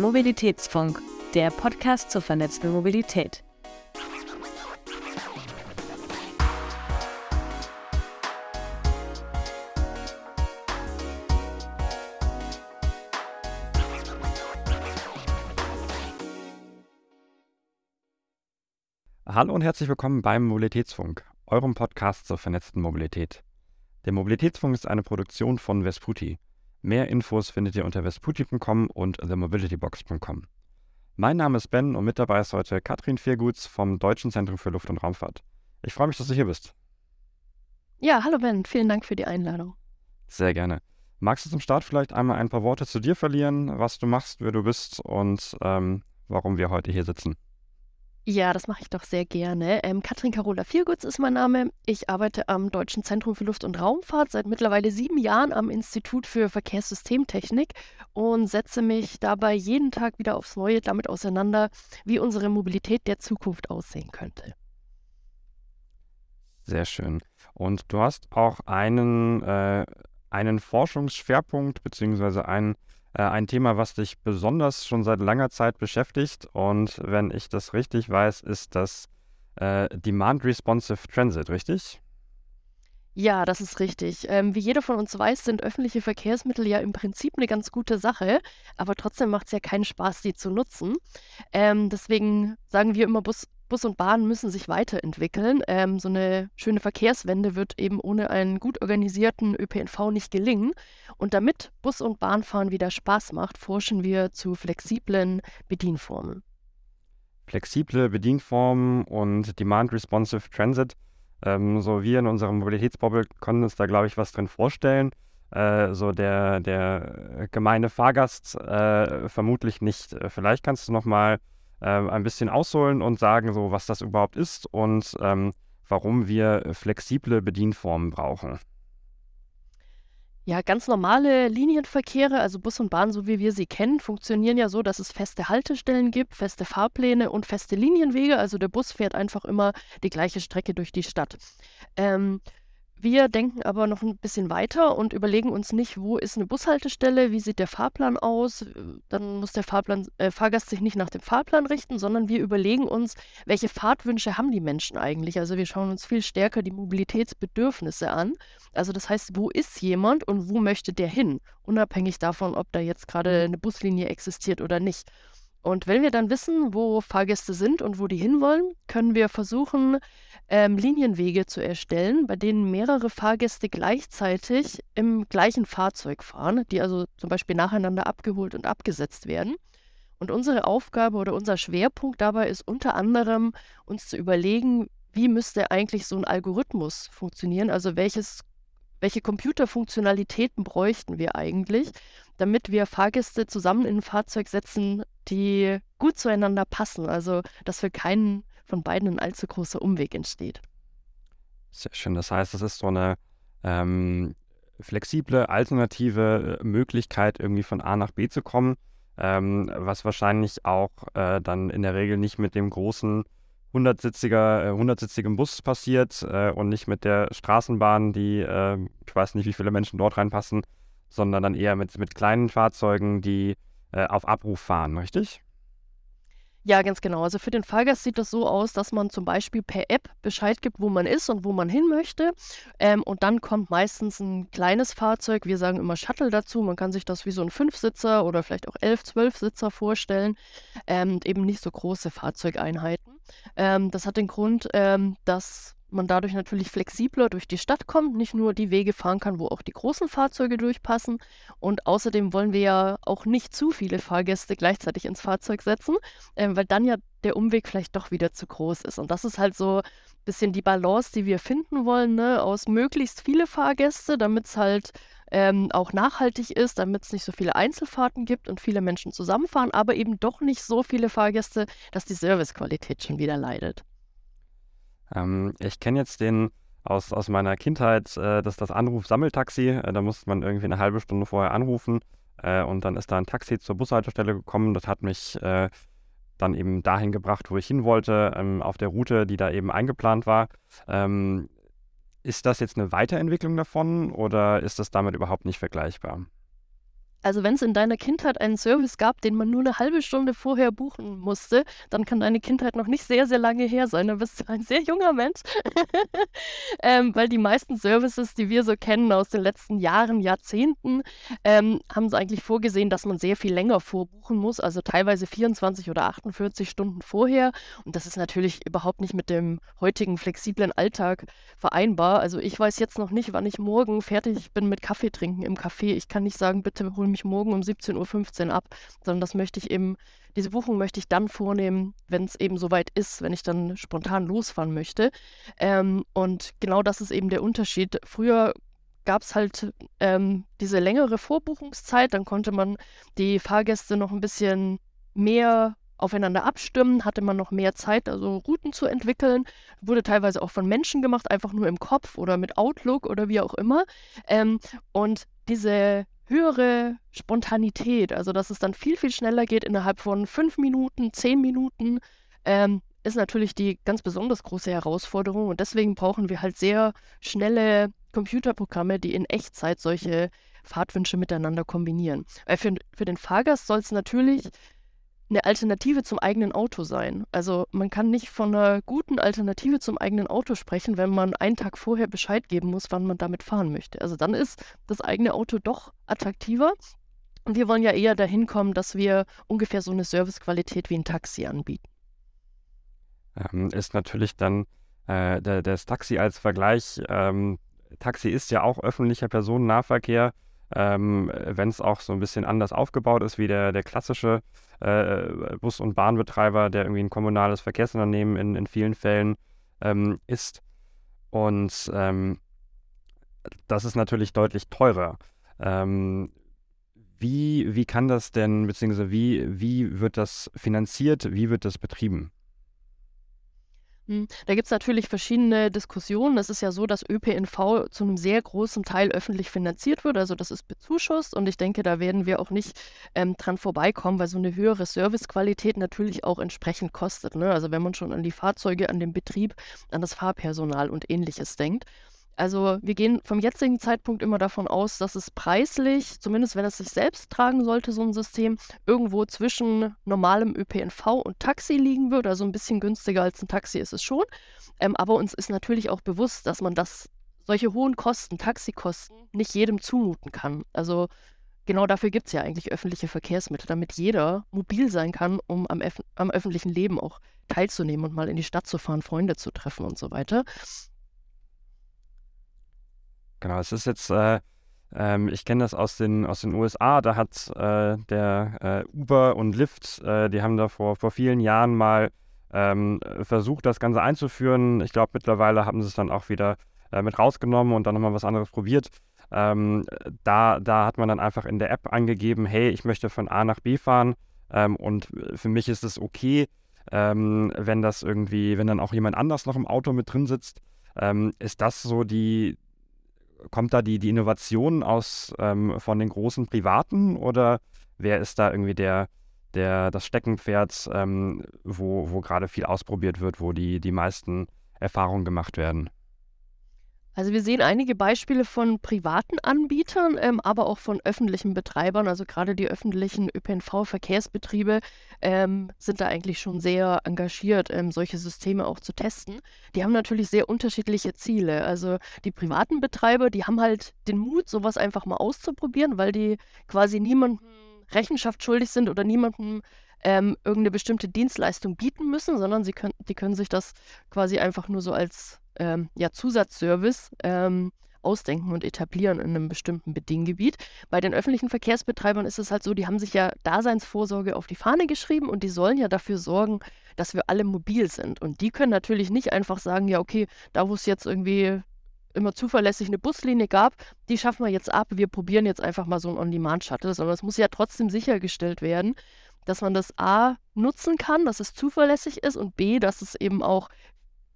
Mobilitätsfunk, der Podcast zur vernetzten Mobilität. Hallo und herzlich willkommen beim Mobilitätsfunk, eurem Podcast zur vernetzten Mobilität. Der Mobilitätsfunk ist eine Produktion von Vesputi. Mehr Infos findet ihr unter vesputi.com und themobilitybox.com. Mein Name ist Ben und mit dabei ist heute Katrin Vierguts vom Deutschen Zentrum für Luft- und Raumfahrt. Ich freue mich, dass du hier bist. Ja, hallo Ben, vielen Dank für die Einladung. Sehr gerne. Magst du zum Start vielleicht einmal ein paar Worte zu dir verlieren, was du machst, wer du bist und ähm, warum wir heute hier sitzen? Ja, das mache ich doch sehr gerne. Ähm, Katrin Carola Viergutz ist mein Name. Ich arbeite am Deutschen Zentrum für Luft- und Raumfahrt seit mittlerweile sieben Jahren am Institut für Verkehrssystemtechnik und setze mich dabei jeden Tag wieder aufs Neue damit auseinander, wie unsere Mobilität der Zukunft aussehen könnte. Sehr schön. Und du hast auch einen, äh, einen Forschungsschwerpunkt beziehungsweise einen ein Thema, was dich besonders schon seit langer Zeit beschäftigt. Und wenn ich das richtig weiß, ist das äh, Demand Responsive Transit, richtig? Ja, das ist richtig. Ähm, wie jeder von uns weiß, sind öffentliche Verkehrsmittel ja im Prinzip eine ganz gute Sache, aber trotzdem macht es ja keinen Spaß, die zu nutzen. Ähm, deswegen sagen wir immer, Bus, Bus und Bahn müssen sich weiterentwickeln. Ähm, so eine schöne Verkehrswende wird eben ohne einen gut organisierten ÖPNV nicht gelingen. Und damit Bus- und Bahnfahren wieder Spaß macht, forschen wir zu flexiblen Bedienformen. Flexible Bedienformen und Demand Responsive Transit ähm, so wir in unserem Mobilitätsbubble können uns da, glaube ich, was drin vorstellen. Äh, so der, der gemeine Fahrgast äh, vermutlich nicht. Äh, vielleicht kannst du noch mal ein bisschen ausholen und sagen, so was das überhaupt ist und ähm, warum wir flexible Bedienformen brauchen. Ja, ganz normale Linienverkehre, also Bus und Bahn, so wie wir sie kennen, funktionieren ja so, dass es feste Haltestellen gibt, feste Fahrpläne und feste Linienwege. Also der Bus fährt einfach immer die gleiche Strecke durch die Stadt. Ähm, wir denken aber noch ein bisschen weiter und überlegen uns nicht, wo ist eine Bushaltestelle, wie sieht der Fahrplan aus. Dann muss der Fahrplan, äh, Fahrgast sich nicht nach dem Fahrplan richten, sondern wir überlegen uns, welche Fahrtwünsche haben die Menschen eigentlich. Also wir schauen uns viel stärker die Mobilitätsbedürfnisse an. Also das heißt, wo ist jemand und wo möchte der hin? Unabhängig davon, ob da jetzt gerade mhm. eine Buslinie existiert oder nicht. Und wenn wir dann wissen, wo Fahrgäste sind und wo die hinwollen, können wir versuchen, ähm, Linienwege zu erstellen, bei denen mehrere Fahrgäste gleichzeitig im gleichen Fahrzeug fahren, die also zum Beispiel nacheinander abgeholt und abgesetzt werden. Und unsere Aufgabe oder unser Schwerpunkt dabei ist unter anderem, uns zu überlegen, wie müsste eigentlich so ein Algorithmus funktionieren, also welches welche Computerfunktionalitäten bräuchten wir eigentlich, damit wir Fahrgäste zusammen in ein Fahrzeug setzen, die gut zueinander passen, also dass für keinen von beiden ein allzu großer Umweg entsteht. Sehr schön. Das heißt, es ist so eine ähm, flexible, alternative äh, Möglichkeit, irgendwie von A nach B zu kommen, ähm, was wahrscheinlich auch äh, dann in der Regel nicht mit dem großen 100-sitziger, äh, 100-sitzigem Bus passiert äh, und nicht mit der Straßenbahn, die, äh, ich weiß nicht, wie viele Menschen dort reinpassen, sondern dann eher mit, mit kleinen Fahrzeugen, die äh, auf Abruf fahren, richtig? Ja, ganz genau. Also für den Fahrgast sieht das so aus, dass man zum Beispiel per App Bescheid gibt, wo man ist und wo man hin möchte. Ähm, und dann kommt meistens ein kleines Fahrzeug. Wir sagen immer Shuttle dazu. Man kann sich das wie so ein Fünfsitzer oder vielleicht auch elf, zwölf Sitzer vorstellen. Ähm, eben nicht so große Fahrzeugeinheiten. Ähm, das hat den Grund, ähm, dass man dadurch natürlich flexibler durch die Stadt kommt, nicht nur die Wege fahren kann, wo auch die großen Fahrzeuge durchpassen. Und außerdem wollen wir ja auch nicht zu viele Fahrgäste gleichzeitig ins Fahrzeug setzen, äh, weil dann ja der Umweg vielleicht doch wieder zu groß ist. Und das ist halt so ein bisschen die Balance, die wir finden wollen, ne? aus möglichst viele Fahrgäste, damit es halt ähm, auch nachhaltig ist, damit es nicht so viele Einzelfahrten gibt und viele Menschen zusammenfahren, aber eben doch nicht so viele Fahrgäste, dass die Servicequalität schon wieder leidet. Ähm, ich kenne jetzt den aus, aus meiner Kindheit, äh, das das Anruf-Sammeltaxi. Äh, da musste man irgendwie eine halbe Stunde vorher anrufen äh, und dann ist da ein Taxi zur Bushaltestelle gekommen. Das hat mich äh, dann eben dahin gebracht, wo ich hin wollte, ähm, auf der Route, die da eben eingeplant war. Ähm, ist das jetzt eine Weiterentwicklung davon oder ist das damit überhaupt nicht vergleichbar? Also wenn es in deiner Kindheit einen Service gab, den man nur eine halbe Stunde vorher buchen musste, dann kann deine Kindheit noch nicht sehr, sehr lange her sein. Dann bist du ein sehr junger Mensch. ähm, weil die meisten Services, die wir so kennen aus den letzten Jahren, Jahrzehnten, ähm, haben es eigentlich vorgesehen, dass man sehr viel länger vorbuchen muss, also teilweise 24 oder 48 Stunden vorher. Und das ist natürlich überhaupt nicht mit dem heutigen flexiblen Alltag vereinbar. Also ich weiß jetzt noch nicht, wann ich morgen fertig bin mit Kaffee trinken im Café. Ich kann nicht sagen, bitte hol mich morgen um 17.15 Uhr ab, sondern das möchte ich eben, diese Buchung möchte ich dann vornehmen, wenn es eben soweit ist, wenn ich dann spontan losfahren möchte. Ähm, und genau das ist eben der Unterschied. Früher gab es halt ähm, diese längere Vorbuchungszeit, dann konnte man die Fahrgäste noch ein bisschen mehr aufeinander abstimmen, hatte man noch mehr Zeit, also Routen zu entwickeln. Wurde teilweise auch von Menschen gemacht, einfach nur im Kopf oder mit Outlook oder wie auch immer. Ähm, und diese höhere Spontanität, also dass es dann viel, viel schneller geht innerhalb von fünf Minuten, zehn Minuten, ähm, ist natürlich die ganz besonders große Herausforderung. Und deswegen brauchen wir halt sehr schnelle Computerprogramme, die in Echtzeit solche Fahrtwünsche miteinander kombinieren. Weil für, für den Fahrgast soll es natürlich eine Alternative zum eigenen Auto sein. Also man kann nicht von einer guten Alternative zum eigenen Auto sprechen, wenn man einen Tag vorher Bescheid geben muss, wann man damit fahren möchte. Also dann ist das eigene Auto doch attraktiver. Und wir wollen ja eher dahin kommen, dass wir ungefähr so eine Servicequalität wie ein Taxi anbieten. Ähm, ist natürlich dann äh, das Taxi als Vergleich. Ähm, Taxi ist ja auch öffentlicher Personennahverkehr ähm, wenn es auch so ein bisschen anders aufgebaut ist wie der, der klassische äh, Bus- und Bahnbetreiber, der irgendwie ein kommunales Verkehrsunternehmen in, in vielen Fällen ähm, ist. Und ähm, das ist natürlich deutlich teurer. Ähm, wie, wie kann das denn, beziehungsweise wie, wie wird das finanziert, wie wird das betrieben? Hm, da gibt es natürlich verschiedene Diskussionen. Es ist ja so, dass ÖPNV zu einem sehr großen Teil öffentlich finanziert wird. Also das ist bezuschusst und ich denke, da werden wir auch nicht ähm, dran vorbeikommen, weil so eine höhere Servicequalität natürlich auch entsprechend kostet. Ne? Also wenn man schon an die Fahrzeuge, an den Betrieb, an das Fahrpersonal und ähnliches denkt. Also wir gehen vom jetzigen Zeitpunkt immer davon aus, dass es preislich, zumindest wenn es sich selbst tragen sollte, so ein System, irgendwo zwischen normalem ÖPNV und Taxi liegen würde. Also ein bisschen günstiger als ein Taxi ist es schon. Ähm, aber uns ist natürlich auch bewusst, dass man das, solche hohen Kosten, Taxikosten, nicht jedem zumuten kann. Also genau dafür gibt es ja eigentlich öffentliche Verkehrsmittel, damit jeder mobil sein kann, um am, am öffentlichen Leben auch teilzunehmen und mal in die Stadt zu fahren, Freunde zu treffen und so weiter. Genau, es ist jetzt, äh, ähm, ich kenne das aus den, aus den USA, da hat äh, der äh, Uber und Lyft, äh, die haben da vor, vor vielen Jahren mal ähm, versucht, das Ganze einzuführen. Ich glaube, mittlerweile haben sie es dann auch wieder äh, mit rausgenommen und dann nochmal was anderes probiert. Ähm, da, da hat man dann einfach in der App angegeben, hey, ich möchte von A nach B fahren ähm, und für mich ist es okay, ähm, wenn das irgendwie, wenn dann auch jemand anders noch im Auto mit drin sitzt. Ähm, ist das so die, kommt da die, die Innovation aus ähm, von den großen Privaten oder wer ist da irgendwie der, der, das Steckenpferd, ähm, wo, wo gerade viel ausprobiert wird, wo die, die meisten Erfahrungen gemacht werden? Also wir sehen einige Beispiele von privaten Anbietern, ähm, aber auch von öffentlichen Betreibern. Also gerade die öffentlichen ÖPNV-Verkehrsbetriebe ähm, sind da eigentlich schon sehr engagiert, ähm, solche Systeme auch zu testen. Die haben natürlich sehr unterschiedliche Ziele. Also die privaten Betreiber, die haben halt den Mut, sowas einfach mal auszuprobieren, weil die quasi niemandem Rechenschaft schuldig sind oder niemandem ähm, irgendeine bestimmte Dienstleistung bieten müssen, sondern sie können, die können sich das quasi einfach nur so als ähm, ja, Zusatzservice ähm, ausdenken und etablieren in einem bestimmten Bedinggebiet. Bei den öffentlichen Verkehrsbetreibern ist es halt so, die haben sich ja Daseinsvorsorge auf die Fahne geschrieben und die sollen ja dafür sorgen, dass wir alle mobil sind. Und die können natürlich nicht einfach sagen, ja, okay, da wo es jetzt irgendwie immer zuverlässig eine Buslinie gab, die schaffen wir jetzt ab, wir probieren jetzt einfach mal so ein On-Demand-Shuttle, sondern es muss ja trotzdem sichergestellt werden, dass man das A nutzen kann, dass es zuverlässig ist und B, dass es eben auch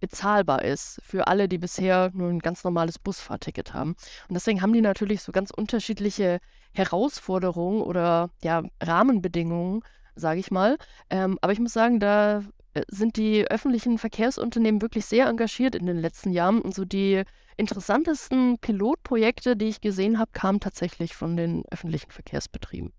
bezahlbar ist für alle, die bisher nur ein ganz normales Busfahrticket haben. Und deswegen haben die natürlich so ganz unterschiedliche Herausforderungen oder ja, Rahmenbedingungen, sage ich mal. Ähm, aber ich muss sagen, da äh, sind die öffentlichen Verkehrsunternehmen wirklich sehr engagiert in den letzten Jahren. Und so die interessantesten Pilotprojekte, die ich gesehen habe, kamen tatsächlich von den öffentlichen Verkehrsbetrieben.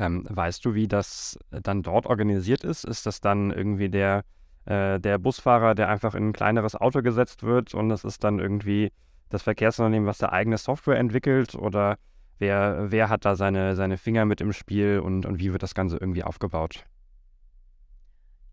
Ähm, weißt du, wie das dann dort organisiert ist? Ist das dann irgendwie der, äh, der Busfahrer, der einfach in ein kleineres Auto gesetzt wird und das ist dann irgendwie das Verkehrsunternehmen, was der eigene Software entwickelt? Oder wer, wer hat da seine, seine Finger mit im Spiel und, und wie wird das Ganze irgendwie aufgebaut?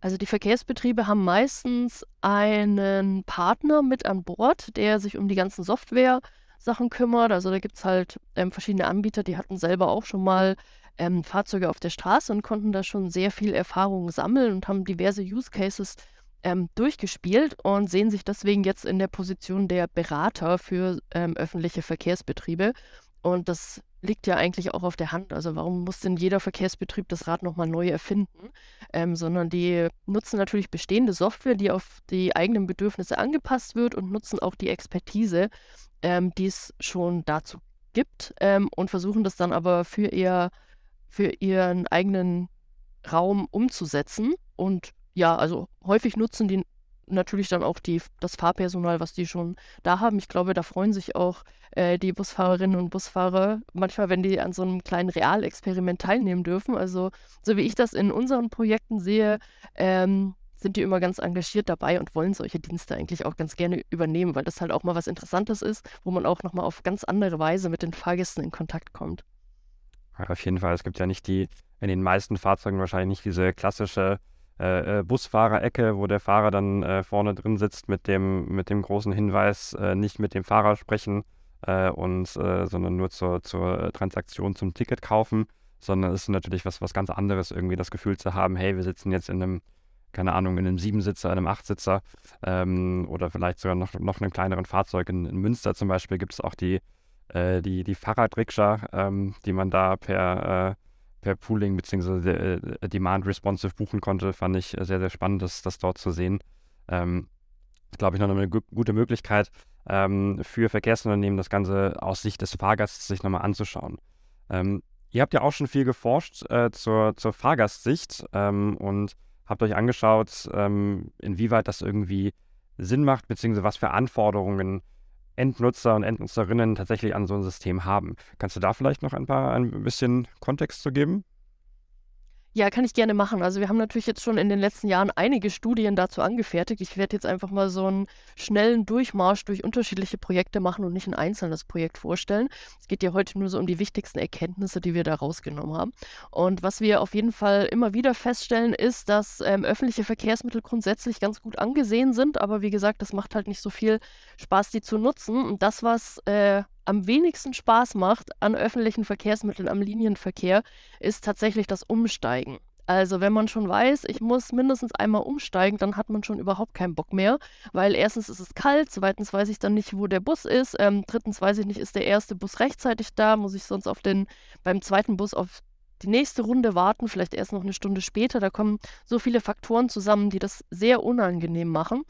Also die Verkehrsbetriebe haben meistens einen Partner mit an Bord, der sich um die ganzen Software-Sachen kümmert. Also da gibt es halt ähm, verschiedene Anbieter, die hatten selber auch schon mal ähm, Fahrzeuge auf der Straße und konnten da schon sehr viel Erfahrung sammeln und haben diverse Use Cases ähm, durchgespielt und sehen sich deswegen jetzt in der Position der Berater für ähm, öffentliche Verkehrsbetriebe. Und das liegt ja eigentlich auch auf der Hand. Also warum muss denn jeder Verkehrsbetrieb das Rad nochmal neu erfinden? Ähm, sondern die nutzen natürlich bestehende Software, die auf die eigenen Bedürfnisse angepasst wird und nutzen auch die Expertise, ähm, die es schon dazu gibt ähm, und versuchen das dann aber für, ihr, für ihren eigenen Raum umzusetzen. Und ja, also häufig nutzen die natürlich dann auch die, das Fahrpersonal, was die schon da haben. Ich glaube, da freuen sich auch äh, die Busfahrerinnen und Busfahrer manchmal, wenn die an so einem kleinen Realexperiment teilnehmen dürfen. Also so wie ich das in unseren Projekten sehe, ähm, sind die immer ganz engagiert dabei und wollen solche Dienste eigentlich auch ganz gerne übernehmen, weil das halt auch mal was Interessantes ist, wo man auch nochmal auf ganz andere Weise mit den Fahrgästen in Kontakt kommt. Auf jeden Fall. Es gibt ja nicht die, in den meisten Fahrzeugen wahrscheinlich nicht diese klassische äh, äh, Busfahrerecke, wo der Fahrer dann äh, vorne drin sitzt mit dem, mit dem großen Hinweis, äh, nicht mit dem Fahrer sprechen äh, und äh, sondern nur zur, zur Transaktion zum Ticket kaufen, sondern es ist natürlich was, was ganz anderes, irgendwie das Gefühl zu haben, hey, wir sitzen jetzt in einem, keine Ahnung, in einem Siebensitzer, einem Achtsitzer ähm, oder vielleicht sogar noch, noch einem kleineren Fahrzeug. In, in Münster zum Beispiel gibt es auch die, die, die Fahrradrikscha, ähm, die man da per per Pooling bzw. Äh, Demand Responsive buchen konnte, fand ich sehr, sehr spannend, das, das dort zu sehen. Ähm, glaube ich, noch eine gute Möglichkeit ähm, für Verkehrsunternehmen, das Ganze aus Sicht des Fahrgastes sich nochmal anzuschauen. Ähm, ihr habt ja auch schon viel geforscht äh, zur, zur Fahrgastsicht ähm, und habt euch angeschaut, ähm, inwieweit das irgendwie Sinn macht, beziehungsweise was für Anforderungen Endnutzer und Endnutzerinnen tatsächlich an so ein System haben. Kannst du da vielleicht noch ein paar ein bisschen Kontext zu geben? Ja, kann ich gerne machen. Also wir haben natürlich jetzt schon in den letzten Jahren einige Studien dazu angefertigt. Ich werde jetzt einfach mal so einen schnellen Durchmarsch durch unterschiedliche Projekte machen und nicht ein einzelnes Projekt vorstellen. Es geht ja heute nur so um die wichtigsten Erkenntnisse, die wir da rausgenommen haben. Und was wir auf jeden Fall immer wieder feststellen, ist, dass ähm, öffentliche Verkehrsmittel grundsätzlich ganz gut angesehen sind. Aber wie gesagt, das macht halt nicht so viel Spaß, die zu nutzen. Und das, was äh, am wenigsten Spaß macht an öffentlichen Verkehrsmitteln, am Linienverkehr, ist tatsächlich das Umsteigen. Also wenn man schon weiß, ich muss mindestens einmal umsteigen, dann hat man schon überhaupt keinen Bock mehr, weil erstens ist es kalt, zweitens weiß ich dann nicht, wo der Bus ist, ähm, drittens weiß ich nicht, ist der erste Bus rechtzeitig da, muss ich sonst auf den beim zweiten Bus auf die nächste Runde warten, vielleicht erst noch eine Stunde später. Da kommen so viele Faktoren zusammen, die das sehr unangenehm machen.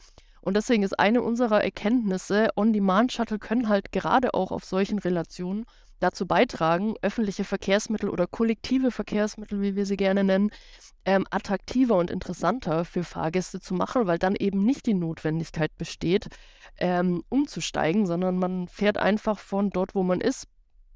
Und deswegen ist eine unserer Erkenntnisse, On-Demand-Shuttle können halt gerade auch auf solchen Relationen dazu beitragen, öffentliche Verkehrsmittel oder kollektive Verkehrsmittel, wie wir sie gerne nennen, ähm, attraktiver und interessanter für Fahrgäste zu machen, weil dann eben nicht die Notwendigkeit besteht, ähm, umzusteigen, sondern man fährt einfach von dort, wo man ist,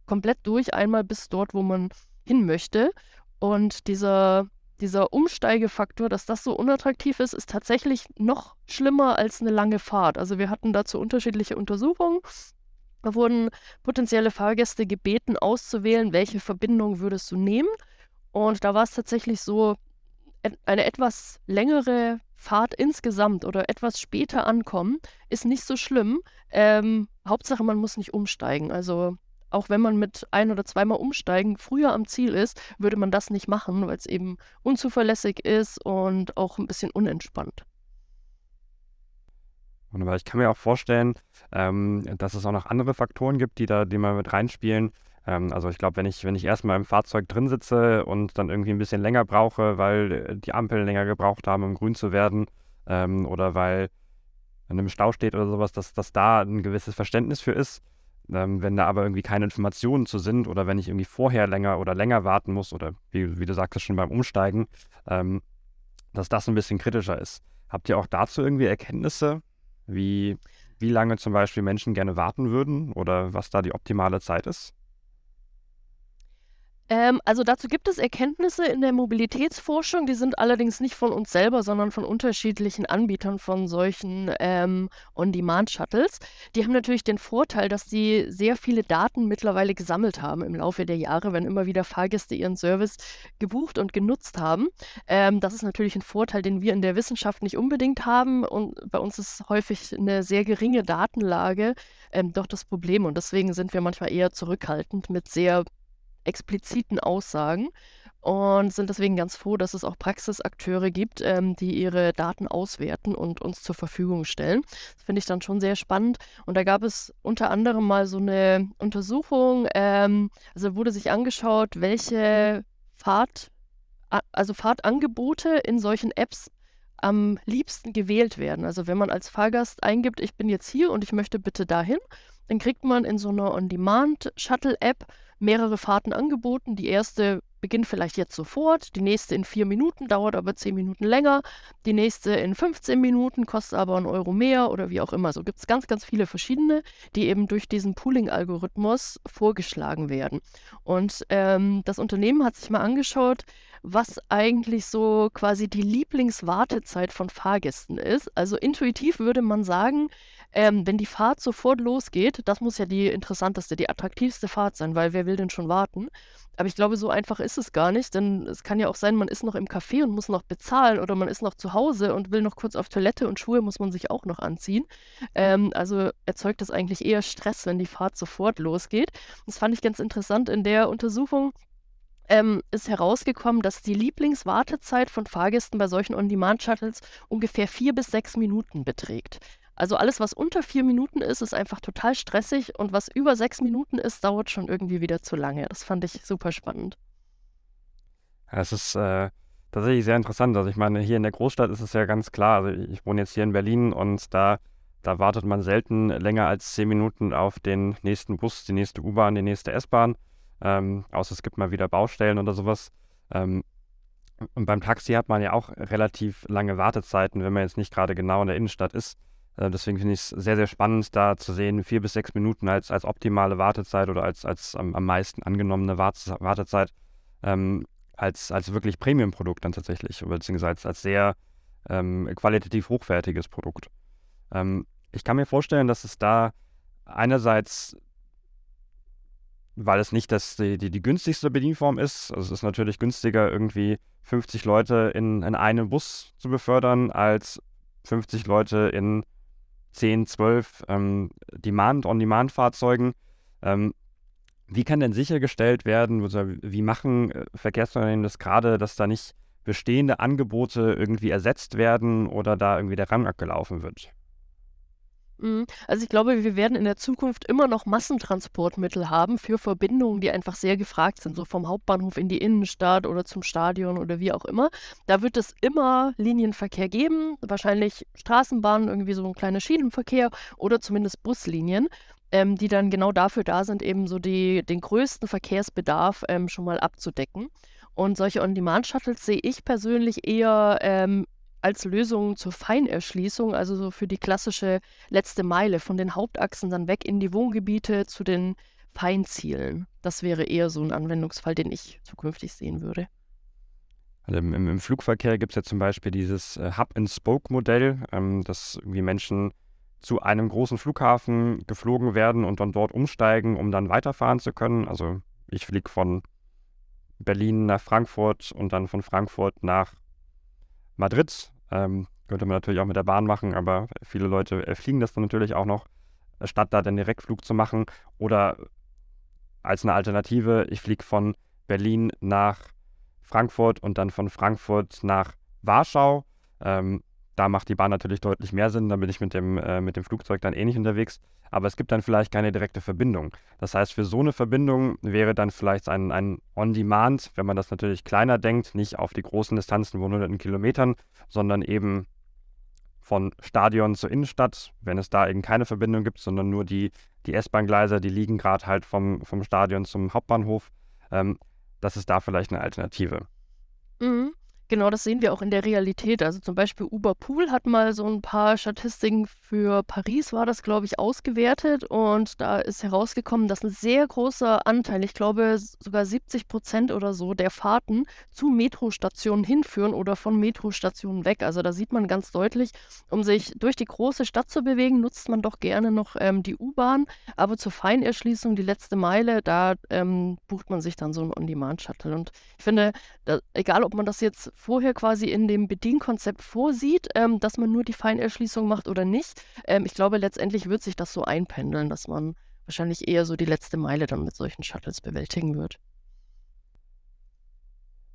komplett durch, einmal bis dort, wo man hin möchte. Und dieser dieser Umsteigefaktor, dass das so unattraktiv ist, ist tatsächlich noch schlimmer als eine lange Fahrt. Also wir hatten dazu unterschiedliche Untersuchungen. Da wurden potenzielle Fahrgäste gebeten, auszuwählen, welche Verbindung würdest du nehmen. Und da war es tatsächlich so, eine etwas längere Fahrt insgesamt oder etwas später ankommen, ist nicht so schlimm. Ähm, Hauptsache, man muss nicht umsteigen. Also auch wenn man mit ein- oder zweimal umsteigen früher am Ziel ist, würde man das nicht machen, weil es eben unzuverlässig ist und auch ein bisschen unentspannt. Wunderbar. Ich kann mir auch vorstellen, ähm, dass es auch noch andere Faktoren gibt, die da, die mal mit reinspielen. Ähm, also ich glaube, wenn ich, wenn ich erstmal im Fahrzeug drin sitze und dann irgendwie ein bisschen länger brauche, weil äh, die Ampeln länger gebraucht haben, um grün zu werden, ähm, oder weil in einem Stau steht oder sowas, dass, dass da ein gewisses Verständnis für ist. Ähm, wenn da aber irgendwie keine Informationen zu sind oder wenn ich irgendwie vorher länger oder länger warten muss oder wie, wie du sagtest schon beim Umsteigen, ähm, dass das ein bisschen kritischer ist. Habt ihr auch dazu irgendwie Erkenntnisse, wie, wie lange zum Beispiel Menschen gerne warten würden oder was da die optimale Zeit ist? Ähm, also dazu gibt es Erkenntnisse in der Mobilitätsforschung, die sind allerdings nicht von uns selber, sondern von unterschiedlichen Anbietern von solchen ähm, On-Demand-Shuttles. Die haben natürlich den Vorteil, dass sie sehr viele Daten mittlerweile gesammelt haben im Laufe der Jahre, wenn immer wieder Fahrgäste ihren Service gebucht und genutzt haben. Ähm, das ist natürlich ein Vorteil, den wir in der Wissenschaft nicht unbedingt haben und bei uns ist häufig eine sehr geringe Datenlage ähm, doch das Problem und deswegen sind wir manchmal eher zurückhaltend mit sehr expliziten Aussagen und sind deswegen ganz froh, dass es auch Praxisakteure gibt, ähm, die ihre Daten auswerten und uns zur Verfügung stellen. Das finde ich dann schon sehr spannend. Und da gab es unter anderem mal so eine Untersuchung, ähm, also wurde sich angeschaut, welche Fahrt, also Fahrtangebote in solchen Apps am liebsten gewählt werden. Also wenn man als Fahrgast eingibt, ich bin jetzt hier und ich möchte bitte dahin, dann kriegt man in so einer On-Demand-Shuttle-App mehrere Fahrten angeboten. Die erste beginnt vielleicht jetzt sofort, die nächste in vier Minuten, dauert aber zehn Minuten länger, die nächste in 15 Minuten, kostet aber einen Euro mehr oder wie auch immer. So gibt es ganz, ganz viele verschiedene, die eben durch diesen Pooling-Algorithmus vorgeschlagen werden. Und ähm, das Unternehmen hat sich mal angeschaut, was eigentlich so quasi die Lieblingswartezeit von Fahrgästen ist. Also intuitiv würde man sagen, ähm, wenn die Fahrt sofort losgeht, das muss ja die interessanteste, die attraktivste Fahrt sein, weil wer will denn schon warten? Aber ich glaube, so einfach ist es gar nicht, denn es kann ja auch sein, man ist noch im Café und muss noch bezahlen oder man ist noch zu Hause und will noch kurz auf Toilette und Schuhe muss man sich auch noch anziehen. Ähm, also erzeugt das eigentlich eher Stress, wenn die Fahrt sofort losgeht. Das fand ich ganz interessant in der Untersuchung ähm, ist herausgekommen, dass die Lieblingswartezeit von Fahrgästen bei solchen On-Demand-Shuttles ungefähr vier bis sechs Minuten beträgt. Also alles, was unter vier Minuten ist, ist einfach total stressig und was über sechs Minuten ist, dauert schon irgendwie wieder zu lange. Das fand ich super spannend. Es ist äh, tatsächlich sehr interessant. Also ich meine, hier in der Großstadt ist es ja ganz klar. Also ich wohne jetzt hier in Berlin und da, da wartet man selten länger als zehn Minuten auf den nächsten Bus, die nächste U-Bahn, die nächste S-Bahn. Ähm, außer es gibt mal wieder Baustellen oder sowas. Ähm, und beim Taxi hat man ja auch relativ lange Wartezeiten, wenn man jetzt nicht gerade genau in der Innenstadt ist. Äh, deswegen finde ich es sehr, sehr spannend, da zu sehen, vier bis sechs Minuten als, als optimale Wartezeit oder als, als am, am meisten angenommene Wartezeit ähm, als, als wirklich Premium-Produkt dann tatsächlich, beziehungsweise als, als sehr ähm, qualitativ hochwertiges Produkt. Ähm, ich kann mir vorstellen, dass es da einerseits, weil es nicht das, die, die, die günstigste Bedienform ist, also es ist natürlich günstiger, irgendwie 50 Leute in, in einem Bus zu befördern, als 50 Leute in 10, 12 ähm, Demand, On-Demand-Fahrzeugen. Ähm, wie kann denn sichergestellt werden, wie machen äh, Verkehrsunternehmen das gerade, dass da nicht bestehende Angebote irgendwie ersetzt werden oder da irgendwie der Rang abgelaufen wird? Mhm. Also ich glaube, wir werden in der Zukunft immer noch Massentransportmittel haben für Verbindungen, die einfach sehr gefragt sind, so vom Hauptbahnhof in die Innenstadt oder zum Stadion oder wie auch immer. Da wird es immer Linienverkehr geben, wahrscheinlich Straßenbahnen, irgendwie so ein kleiner Schienenverkehr oder zumindest Buslinien. Ähm, die dann genau dafür da sind, eben so die, den größten Verkehrsbedarf ähm, schon mal abzudecken. Und solche On-Demand-Shuttles sehe ich persönlich eher ähm, als Lösung zur Feinerschließung, also so für die klassische letzte Meile von den Hauptachsen dann weg in die Wohngebiete zu den Feinzielen. Das wäre eher so ein Anwendungsfall, den ich zukünftig sehen würde. Also im, im, Flugverkehr gibt es ja zum Beispiel dieses äh, Hub-and-Spoke-Modell, ähm, dass irgendwie Menschen zu einem großen Flughafen geflogen werden und dann dort umsteigen, um dann weiterfahren zu können. Also ich fliege von Berlin nach Frankfurt und dann von Frankfurt nach Madrid ähm, könnte man natürlich auch mit der Bahn machen, aber viele Leute fliegen das dann natürlich auch noch, statt da den Direktflug zu machen. Oder als eine Alternative, ich fliege von Berlin nach Frankfurt und dann von Frankfurt nach Warschau. Ähm, da macht die Bahn natürlich deutlich mehr Sinn, da bin ich mit dem, äh, mit dem Flugzeug dann eh nicht unterwegs. Aber es gibt dann vielleicht keine direkte Verbindung. Das heißt, für so eine Verbindung wäre dann vielleicht ein, ein On-Demand, wenn man das natürlich kleiner denkt, nicht auf die großen Distanzen von hunderten Kilometern, sondern eben von Stadion zur Innenstadt, wenn es da eben keine Verbindung gibt, sondern nur die, die S-Bahn-Gleise, die liegen gerade halt vom, vom Stadion zum Hauptbahnhof. Ähm, das ist da vielleicht eine Alternative. Mhm. Genau, das sehen wir auch in der Realität. Also zum Beispiel Uber Pool hat mal so ein paar Statistiken für Paris, war das, glaube ich, ausgewertet. Und da ist herausgekommen, dass ein sehr großer Anteil, ich glaube sogar 70 Prozent oder so, der Fahrten zu Metrostationen hinführen oder von Metrostationen weg. Also da sieht man ganz deutlich, um sich durch die große Stadt zu bewegen, nutzt man doch gerne noch ähm, die U-Bahn. Aber zur Feinerschließung, die letzte Meile, da ähm, bucht man sich dann so ein On-Demand-Shuttle. Und ich finde, da, egal ob man das jetzt vorher quasi in dem Bedienkonzept vorsieht, ähm, dass man nur die Feinerschließung macht oder nicht. Ähm, ich glaube, letztendlich wird sich das so einpendeln, dass man wahrscheinlich eher so die letzte Meile dann mit solchen Shuttles bewältigen wird.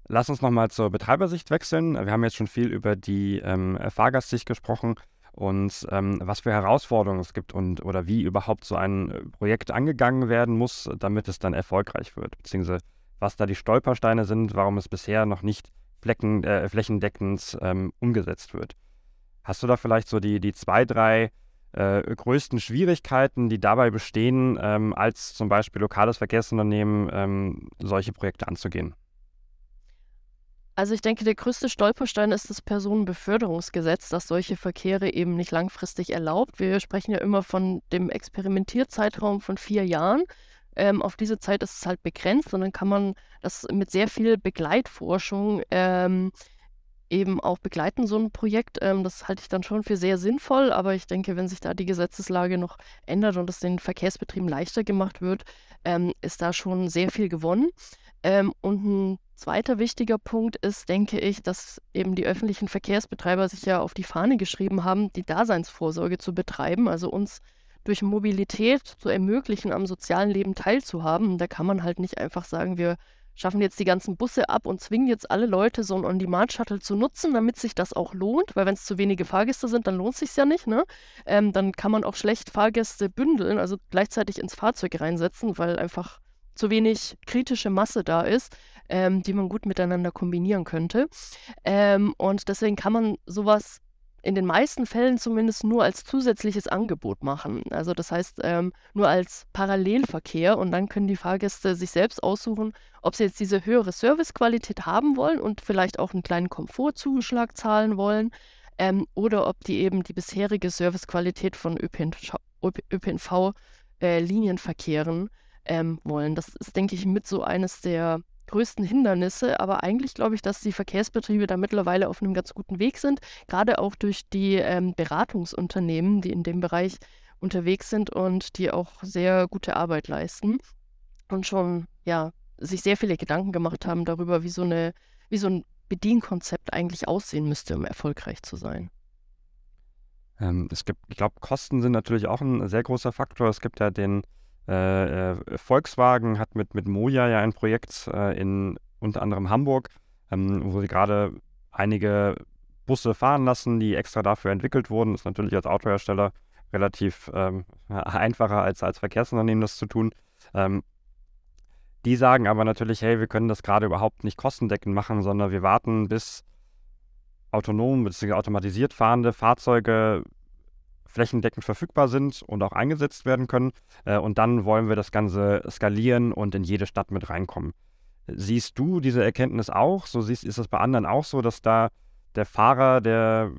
Lass uns nochmal zur Betreibersicht wechseln. Wir haben jetzt schon viel über die ähm, Fahrgastsicht gesprochen und ähm, was für Herausforderungen es gibt und oder wie überhaupt so ein äh, Projekt angegangen werden muss, damit es dann erfolgreich wird, beziehungsweise was da die Stolpersteine sind, warum es bisher noch nicht Flecken, äh, flächendeckend ähm, umgesetzt wird. Hast du da vielleicht so die, die zwei, drei äh, größten Schwierigkeiten, die dabei bestehen, ähm, als zum Beispiel lokales Verkehrsunternehmen ähm, solche Projekte anzugehen? Also ich denke, der größte Stolperstein ist das Personenbeförderungsgesetz, das solche Verkehre eben nicht langfristig erlaubt. Wir sprechen ja immer von dem Experimentierzeitraum von vier Jahren. Ähm, auf diese Zeit ist es halt begrenzt und dann kann man das mit sehr viel Begleitforschung ähm, eben auch begleiten, so ein Projekt. Ähm, das halte ich dann schon für sehr sinnvoll, aber ich denke, wenn sich da die Gesetzeslage noch ändert und es den Verkehrsbetrieben leichter gemacht wird, ähm, ist da schon sehr viel gewonnen. Ähm, und ein zweiter wichtiger Punkt ist, denke ich, dass eben die öffentlichen Verkehrsbetreiber sich ja auf die Fahne geschrieben haben, die Daseinsvorsorge zu betreiben, also uns durch Mobilität zu ermöglichen, am sozialen Leben teilzuhaben. Da kann man halt nicht einfach sagen, wir schaffen jetzt die ganzen Busse ab und zwingen jetzt alle Leute, so ein On-Demand-Shuttle zu nutzen, damit sich das auch lohnt, weil wenn es zu wenige Fahrgäste sind, dann lohnt es sich ja nicht. Ne? Ähm, dann kann man auch schlecht Fahrgäste bündeln, also gleichzeitig ins Fahrzeug reinsetzen, weil einfach zu wenig kritische Masse da ist, ähm, die man gut miteinander kombinieren könnte. Ähm, und deswegen kann man sowas in den meisten Fällen zumindest nur als zusätzliches Angebot machen. Also das heißt ähm, nur als Parallelverkehr und dann können die Fahrgäste sich selbst aussuchen, ob sie jetzt diese höhere Servicequalität haben wollen und vielleicht auch einen kleinen Komfortzuschlag zahlen wollen ähm, oder ob die eben die bisherige Servicequalität von ÖPNV, ÖPNV äh, ähm, wollen. Das ist, denke ich, mit so eines der größten Hindernisse. Aber eigentlich glaube ich, dass die Verkehrsbetriebe da mittlerweile auf einem ganz guten Weg sind, gerade auch durch die ähm, Beratungsunternehmen, die in dem Bereich unterwegs sind und die auch sehr gute Arbeit leisten und schon ja sich sehr viele Gedanken gemacht haben darüber, wie so eine wie so ein Bedienkonzept eigentlich aussehen müsste, um erfolgreich zu sein. Ähm, es gibt, ich glaube, Kosten sind natürlich auch ein sehr großer Faktor. Es gibt ja den äh, äh, Volkswagen hat mit, mit Moja ja ein Projekt äh, in unter anderem Hamburg, ähm, wo sie gerade einige Busse fahren lassen, die extra dafür entwickelt wurden. Ist natürlich als Autohersteller relativ ähm, einfacher als als Verkehrsunternehmen das zu tun. Ähm, die sagen aber natürlich, hey, wir können das gerade überhaupt nicht kostendeckend machen, sondern wir warten, bis autonom bzw. automatisiert fahrende Fahrzeuge flächendeckend verfügbar sind und auch eingesetzt werden können. Äh, und dann wollen wir das Ganze skalieren und in jede Stadt mit reinkommen. Siehst du diese Erkenntnis auch? So siehst, ist es bei anderen auch so, dass da der Fahrer, der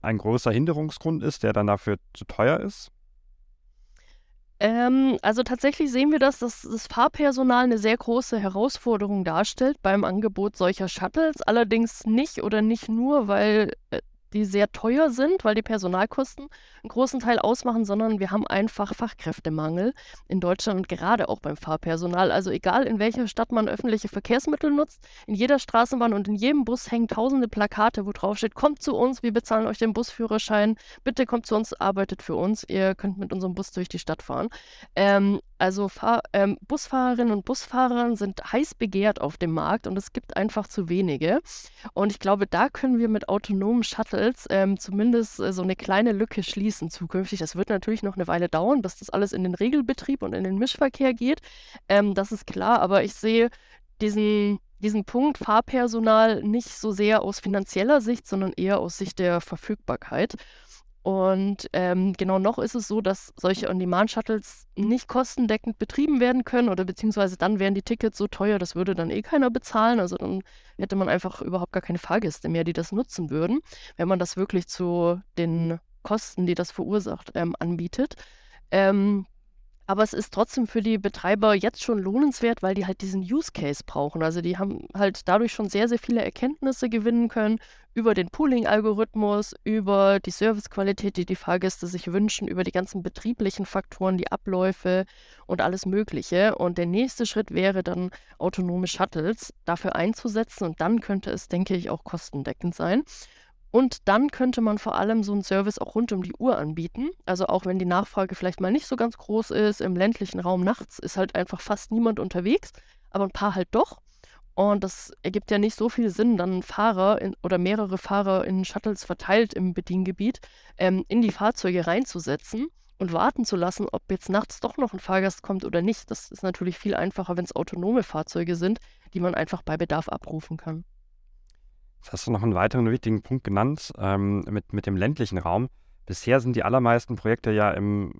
ein großer Hinderungsgrund ist, der dann dafür zu teuer ist? Ähm, also tatsächlich sehen wir das, dass das Fahrpersonal eine sehr große Herausforderung darstellt beim Angebot solcher Shuttles. Allerdings nicht oder nicht nur, weil äh, die sehr teuer sind, weil die Personalkosten einen großen Teil ausmachen, sondern wir haben einfach Fachkräftemangel in Deutschland und gerade auch beim Fahrpersonal. Also egal in welcher Stadt man öffentliche Verkehrsmittel nutzt, in jeder Straßenbahn und in jedem Bus hängen tausende Plakate, wo drauf steht, kommt zu uns, wir bezahlen euch den Busführerschein, bitte kommt zu uns, arbeitet für uns, ihr könnt mit unserem Bus durch die Stadt fahren. Ähm, also Fahr ähm, Busfahrerinnen und Busfahrer sind heiß begehrt auf dem Markt und es gibt einfach zu wenige. Und ich glaube, da können wir mit autonomen Shuttles ähm, zumindest äh, so eine kleine Lücke schließen zukünftig. Das wird natürlich noch eine Weile dauern, bis das alles in den Regelbetrieb und in den Mischverkehr geht. Ähm, das ist klar, aber ich sehe diesen, diesen Punkt Fahrpersonal nicht so sehr aus finanzieller Sicht, sondern eher aus Sicht der Verfügbarkeit. Und ähm, genau noch ist es so, dass solche On-Demand-Shuttles nicht kostendeckend betrieben werden können oder beziehungsweise dann wären die Tickets so teuer, das würde dann eh keiner bezahlen. Also dann hätte man einfach überhaupt gar keine Fahrgäste mehr, die das nutzen würden, wenn man das wirklich zu den Kosten, die das verursacht, ähm, anbietet. Ähm, aber es ist trotzdem für die Betreiber jetzt schon lohnenswert, weil die halt diesen Use Case brauchen. Also die haben halt dadurch schon sehr, sehr viele Erkenntnisse gewinnen können über den Pooling-Algorithmus, über die Servicequalität, die die Fahrgäste sich wünschen, über die ganzen betrieblichen Faktoren, die Abläufe und alles Mögliche. Und der nächste Schritt wäre dann, autonome Shuttles dafür einzusetzen. Und dann könnte es, denke ich, auch kostendeckend sein. Und dann könnte man vor allem so einen Service auch rund um die Uhr anbieten. Also auch wenn die Nachfrage vielleicht mal nicht so ganz groß ist, im ländlichen Raum nachts ist halt einfach fast niemand unterwegs, aber ein paar halt doch. Und das ergibt ja nicht so viel Sinn, dann Fahrer in, oder mehrere Fahrer in Shuttles verteilt im Bediengebiet ähm, in die Fahrzeuge reinzusetzen und warten zu lassen, ob jetzt nachts doch noch ein Fahrgast kommt oder nicht. Das ist natürlich viel einfacher, wenn es autonome Fahrzeuge sind, die man einfach bei Bedarf abrufen kann. Jetzt hast du noch einen weiteren wichtigen Punkt genannt ähm, mit, mit dem ländlichen Raum. Bisher sind die allermeisten Projekte ja im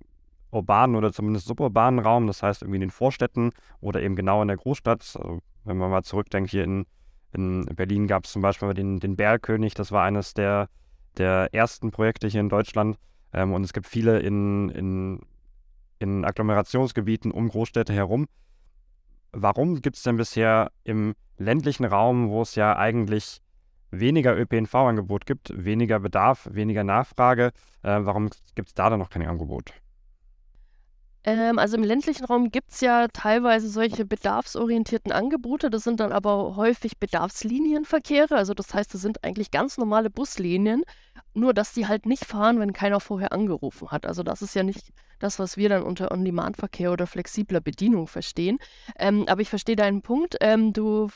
urbanen oder zumindest suburbanen Raum, das heißt irgendwie in den Vorstädten oder eben genau in der Großstadt. Also wenn man mal zurückdenkt, hier in, in Berlin gab es zum Beispiel den, den Bergkönig, das war eines der, der ersten Projekte hier in Deutschland. Ähm, und es gibt viele in, in, in Agglomerationsgebieten um Großstädte herum. Warum gibt es denn bisher im ländlichen Raum, wo es ja eigentlich weniger ÖPNV-Angebot gibt, weniger Bedarf, weniger Nachfrage. Äh, warum gibt es da dann noch kein Angebot? Ähm, also im ländlichen Raum gibt es ja teilweise solche bedarfsorientierten Angebote. Das sind dann aber häufig Bedarfslinienverkehre. Also das heißt, das sind eigentlich ganz normale Buslinien, nur dass die halt nicht fahren, wenn keiner vorher angerufen hat. Also das ist ja nicht das, was wir dann unter On-Demand-Verkehr oder flexibler Bedienung verstehen. Ähm, aber ich verstehe deinen Punkt. Ähm, du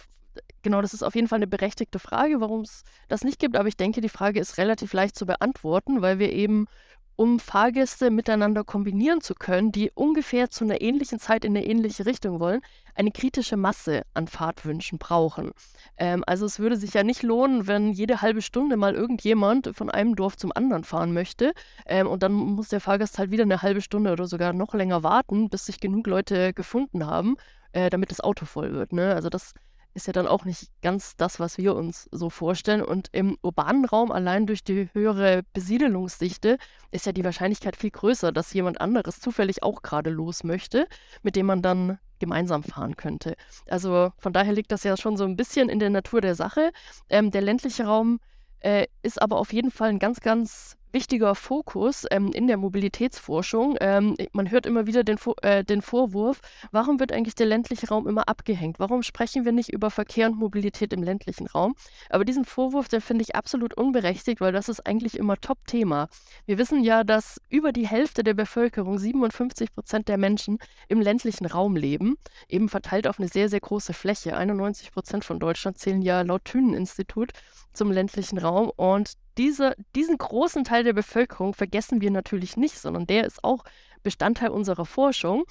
genau, das ist auf jeden Fall eine berechtigte Frage, warum es das nicht gibt. Aber ich denke, die Frage ist relativ leicht zu beantworten, weil wir eben, um Fahrgäste miteinander kombinieren zu können, die ungefähr zu einer ähnlichen Zeit in eine ähnliche Richtung wollen, eine kritische Masse an Fahrtwünschen brauchen. Ähm, also es würde sich ja nicht lohnen, wenn jede halbe Stunde mal irgendjemand von einem Dorf zum anderen fahren möchte ähm, und dann muss der Fahrgast halt wieder eine halbe Stunde oder sogar noch länger warten, bis sich genug Leute gefunden haben, äh, damit das Auto voll wird. Ne? Also das ist ja dann auch nicht ganz das, was wir uns so vorstellen. Und im urbanen Raum, allein durch die höhere Besiedelungsdichte, ist ja die Wahrscheinlichkeit viel größer, dass jemand anderes zufällig auch gerade los möchte, mit dem man dann gemeinsam fahren könnte. Also von daher liegt das ja schon so ein bisschen in der Natur der Sache. Ähm, der ländliche Raum äh, ist aber auf jeden Fall ein ganz, ganz wichtiger Fokus ähm, in der Mobilitätsforschung. Ähm, man hört immer wieder den, äh, den Vorwurf, warum wird eigentlich der ländliche Raum immer abgehängt? Warum sprechen wir nicht über Verkehr und Mobilität im ländlichen Raum? Aber diesen Vorwurf, den finde ich absolut unberechtigt, weil das ist eigentlich immer Top-Thema. Wir wissen ja, dass über die Hälfte der Bevölkerung, 57 Prozent der Menschen, im ländlichen Raum leben, eben verteilt auf eine sehr, sehr große Fläche. 91 Prozent von Deutschland zählen ja laut Thünen-Institut zum ländlichen Raum und diese, diesen großen Teil der Bevölkerung vergessen wir natürlich nicht, sondern der ist auch Bestandteil unserer Forschung.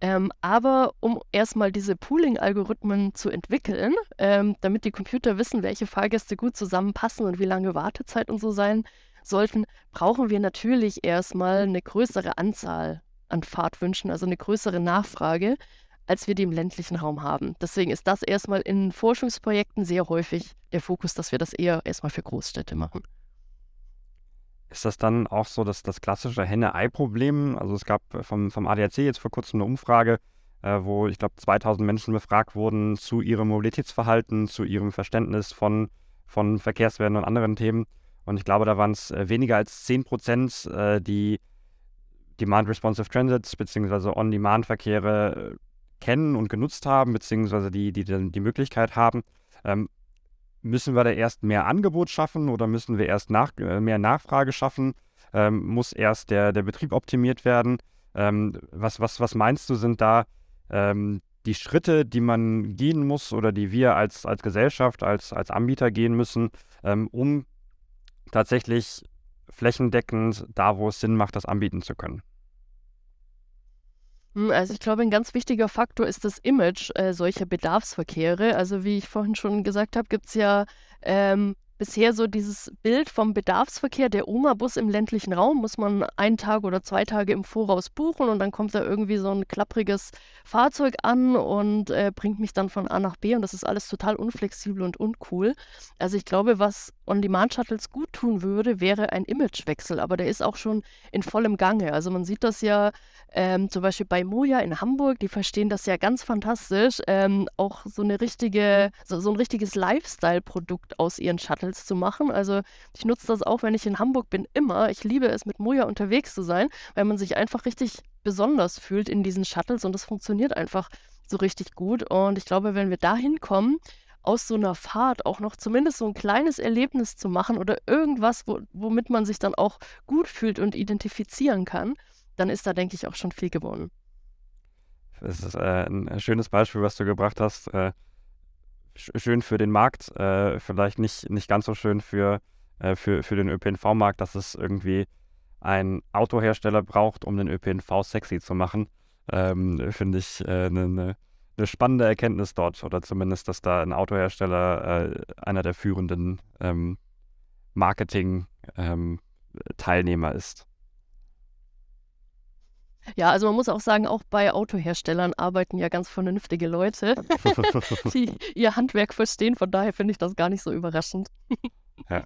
Ähm, aber um erstmal diese Pooling-Algorithmen zu entwickeln, ähm, damit die Computer wissen, welche Fahrgäste gut zusammenpassen und wie lange Wartezeit und so sein sollten, brauchen wir natürlich erstmal eine größere Anzahl an Fahrtwünschen, also eine größere Nachfrage, als wir die im ländlichen Raum haben. Deswegen ist das erstmal in Forschungsprojekten sehr häufig der Fokus, dass wir das eher erstmal für Großstädte machen. Ist das dann auch so, dass das klassische Henne-Ei-Problem, also es gab vom, vom ADAC jetzt vor kurzem eine Umfrage, äh, wo ich glaube 2000 Menschen befragt wurden zu ihrem Mobilitätsverhalten, zu ihrem Verständnis von, von Verkehrswerten und anderen Themen. Und ich glaube, da waren es äh, weniger als 10 Prozent, äh, die Demand-Responsive Transits bzw. On-Demand-Verkehre äh, kennen und genutzt haben, beziehungsweise die, die die Möglichkeit haben. Ähm, Müssen wir da erst mehr Angebot schaffen oder müssen wir erst nach, äh, mehr Nachfrage schaffen? Ähm, muss erst der, der Betrieb optimiert werden? Ähm, was, was, was meinst du, sind da ähm, die Schritte, die man gehen muss oder die wir als, als Gesellschaft, als, als Anbieter gehen müssen, ähm, um tatsächlich flächendeckend da, wo es Sinn macht, das anbieten zu können? Hm, also ich glaube, ein ganz wichtiger Faktor ist das Image äh, solcher Bedarfsverkehre. Also wie ich vorhin schon gesagt habe, gibt es ja ähm, bisher so dieses Bild vom Bedarfsverkehr, der Oma-Bus im ländlichen Raum, muss man einen Tag oder zwei Tage im Voraus buchen und dann kommt da irgendwie so ein klappriges Fahrzeug an und äh, bringt mich dann von A nach B und das ist alles total unflexibel und uncool. Also ich glaube, was On-Demand-Shuttles gut tun würde, wäre ein Imagewechsel, aber der ist auch schon in vollem Gange. Also man sieht das ja ähm, zum Beispiel bei Moja in Hamburg, die verstehen das ja ganz fantastisch, ähm, auch so eine richtige, so, so ein richtiges Lifestyle-Produkt aus ihren Shuttles zu machen. Also ich nutze das auch, wenn ich in Hamburg bin, immer. Ich liebe es, mit Moja unterwegs zu sein, weil man sich einfach richtig besonders fühlt in diesen Shuttles und das funktioniert einfach so richtig gut. Und ich glaube, wenn wir da hinkommen, aus so einer Fahrt auch noch zumindest so ein kleines Erlebnis zu machen oder irgendwas, wo, womit man sich dann auch gut fühlt und identifizieren kann, dann ist da, denke ich, auch schon viel gewonnen. Das ist äh, ein schönes Beispiel, was du gebracht hast. Äh, schön für den Markt, äh, vielleicht nicht, nicht ganz so schön für, äh, für, für den ÖPNV-Markt, dass es irgendwie ein Autohersteller braucht, um den ÖPNV sexy zu machen. Ähm, Finde ich eine äh, ne, ne, ne spannende Erkenntnis dort. Oder zumindest, dass da ein Autohersteller äh, einer der führenden ähm, Marketing-Teilnehmer ähm, ist. Ja, also man muss auch sagen, auch bei Autoherstellern arbeiten ja ganz vernünftige Leute, die ihr Handwerk verstehen. Von daher finde ich das gar nicht so überraschend. ja.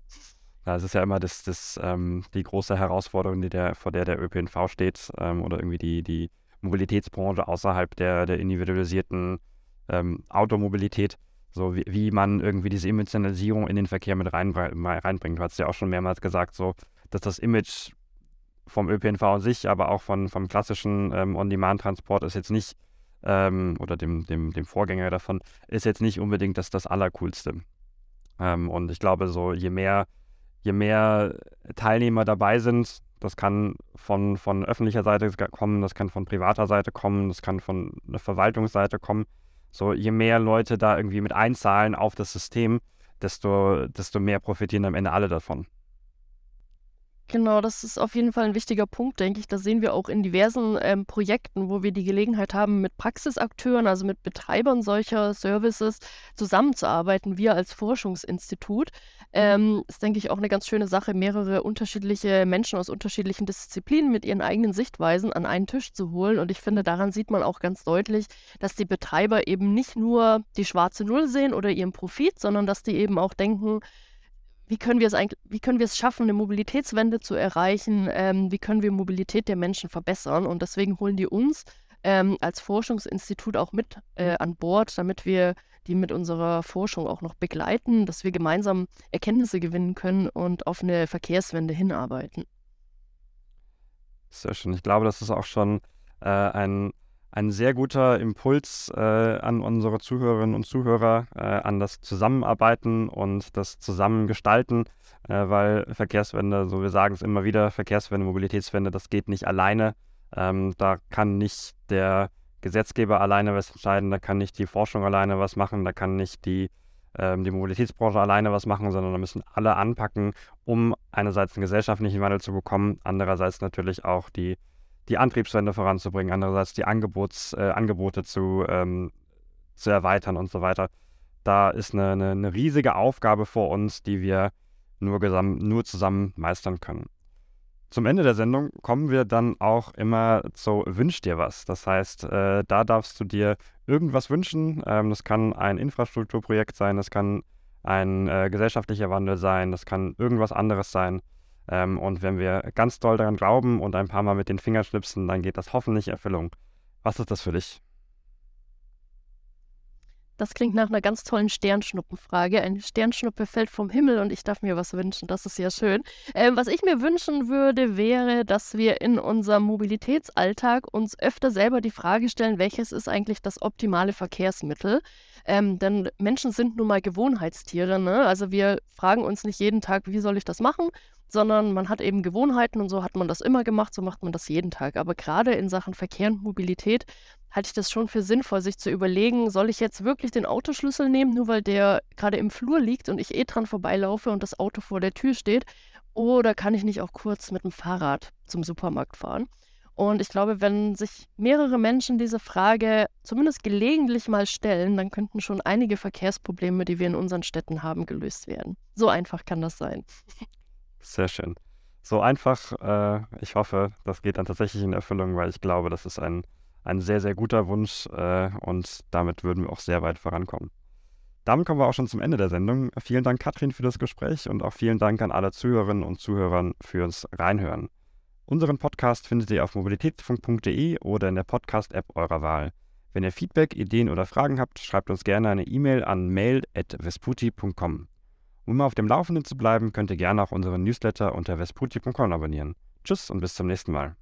Ja, es ist ja immer das, das, ähm, die große Herausforderung, die der, vor der der ÖPNV steht ähm, oder irgendwie die, die Mobilitätsbranche außerhalb der, der individualisierten ähm, Automobilität. So wie, wie man irgendwie diese Emotionalisierung in den Verkehr mit rein, reinbringt. Du hast ja auch schon mehrmals gesagt, so, dass das Image vom ÖPNV an sich, aber auch von, vom klassischen ähm, On-Demand-Transport ist jetzt nicht, ähm, oder dem, dem, dem Vorgänger davon, ist jetzt nicht unbedingt das, das Allercoolste. Ähm, und ich glaube, so je mehr, je mehr Teilnehmer dabei sind, das kann von, von öffentlicher Seite kommen, das kann von privater Seite kommen, das kann von der Verwaltungsseite kommen. So, je mehr Leute da irgendwie mit einzahlen auf das System, desto, desto mehr profitieren am Ende alle davon. Genau, das ist auf jeden Fall ein wichtiger Punkt, denke ich. Das sehen wir auch in diversen ähm, Projekten, wo wir die Gelegenheit haben, mit Praxisakteuren, also mit Betreibern solcher Services zusammenzuarbeiten, wir als Forschungsinstitut. Mhm. Ähm, ist, denke ich, auch eine ganz schöne Sache, mehrere unterschiedliche Menschen aus unterschiedlichen Disziplinen mit ihren eigenen Sichtweisen an einen Tisch zu holen. Und ich finde, daran sieht man auch ganz deutlich, dass die Betreiber eben nicht nur die schwarze Null sehen oder ihren Profit, sondern dass die eben auch denken, wie können wir es eigentlich, wie können wir es schaffen, eine Mobilitätswende zu erreichen? Ähm, wie können wir Mobilität der Menschen verbessern? Und deswegen holen die uns ähm, als Forschungsinstitut auch mit äh, an Bord, damit wir die mit unserer Forschung auch noch begleiten, dass wir gemeinsam Erkenntnisse gewinnen können und auf eine Verkehrswende hinarbeiten. Sehr schön. Ich glaube, das ist auch schon äh, ein ein sehr guter Impuls äh, an unsere Zuhörerinnen und Zuhörer, äh, an das Zusammenarbeiten und das Zusammengestalten, äh, weil Verkehrswende, so wir sagen es immer wieder, Verkehrswende, Mobilitätswende, das geht nicht alleine. Ähm, da kann nicht der Gesetzgeber alleine was entscheiden, da kann nicht die Forschung alleine was machen, da kann nicht die, ähm, die Mobilitätsbranche alleine was machen, sondern da müssen alle anpacken, um einerseits einen gesellschaftlichen Wandel zu bekommen, andererseits natürlich auch die die Antriebswende voranzubringen, andererseits die Angebots, äh, Angebote zu, ähm, zu erweitern und so weiter. Da ist eine, eine, eine riesige Aufgabe vor uns, die wir nur, nur zusammen meistern können. Zum Ende der Sendung kommen wir dann auch immer zu Wünsch dir was. Das heißt, äh, da darfst du dir irgendwas wünschen. Ähm, das kann ein Infrastrukturprojekt sein, das kann ein äh, gesellschaftlicher Wandel sein, das kann irgendwas anderes sein. Ähm, und wenn wir ganz doll daran glauben und ein paar Mal mit den Fingern schnipsen, dann geht das hoffentlich Erfüllung. Was ist das für dich? Das klingt nach einer ganz tollen Sternschnuppenfrage. Eine Sternschnuppe fällt vom Himmel und ich darf mir was wünschen. Das ist ja schön. Ähm, was ich mir wünschen würde, wäre, dass wir in unserem Mobilitätsalltag uns öfter selber die Frage stellen, welches ist eigentlich das optimale Verkehrsmittel? Ähm, denn Menschen sind nun mal Gewohnheitstiere. Ne? Also wir fragen uns nicht jeden Tag, wie soll ich das machen, sondern man hat eben Gewohnheiten und so hat man das immer gemacht, so macht man das jeden Tag. Aber gerade in Sachen Verkehr und Mobilität halte ich das schon für sinnvoll, sich zu überlegen, soll ich jetzt wirklich den Autoschlüssel nehmen, nur weil der gerade im Flur liegt und ich eh dran vorbeilaufe und das Auto vor der Tür steht, oder kann ich nicht auch kurz mit dem Fahrrad zum Supermarkt fahren? Und ich glaube, wenn sich mehrere Menschen diese Frage zumindest gelegentlich mal stellen, dann könnten schon einige Verkehrsprobleme, die wir in unseren Städten haben, gelöst werden. So einfach kann das sein. Sehr schön. So einfach, äh, ich hoffe, das geht dann tatsächlich in Erfüllung, weil ich glaube, das ist ein, ein sehr, sehr guter Wunsch äh, und damit würden wir auch sehr weit vorankommen. Damit kommen wir auch schon zum Ende der Sendung. Vielen Dank, Katrin, für das Gespräch und auch vielen Dank an alle Zuhörerinnen und Zuhörer fürs Reinhören. Unseren Podcast findet ihr auf mobilitätsfunk.de oder in der Podcast-App eurer Wahl. Wenn ihr Feedback, Ideen oder Fragen habt, schreibt uns gerne eine E-Mail an mail.vesputi.com. Um auf dem Laufenden zu bleiben, könnt ihr gerne auch unseren Newsletter unter vesputi.com abonnieren. Tschüss und bis zum nächsten Mal.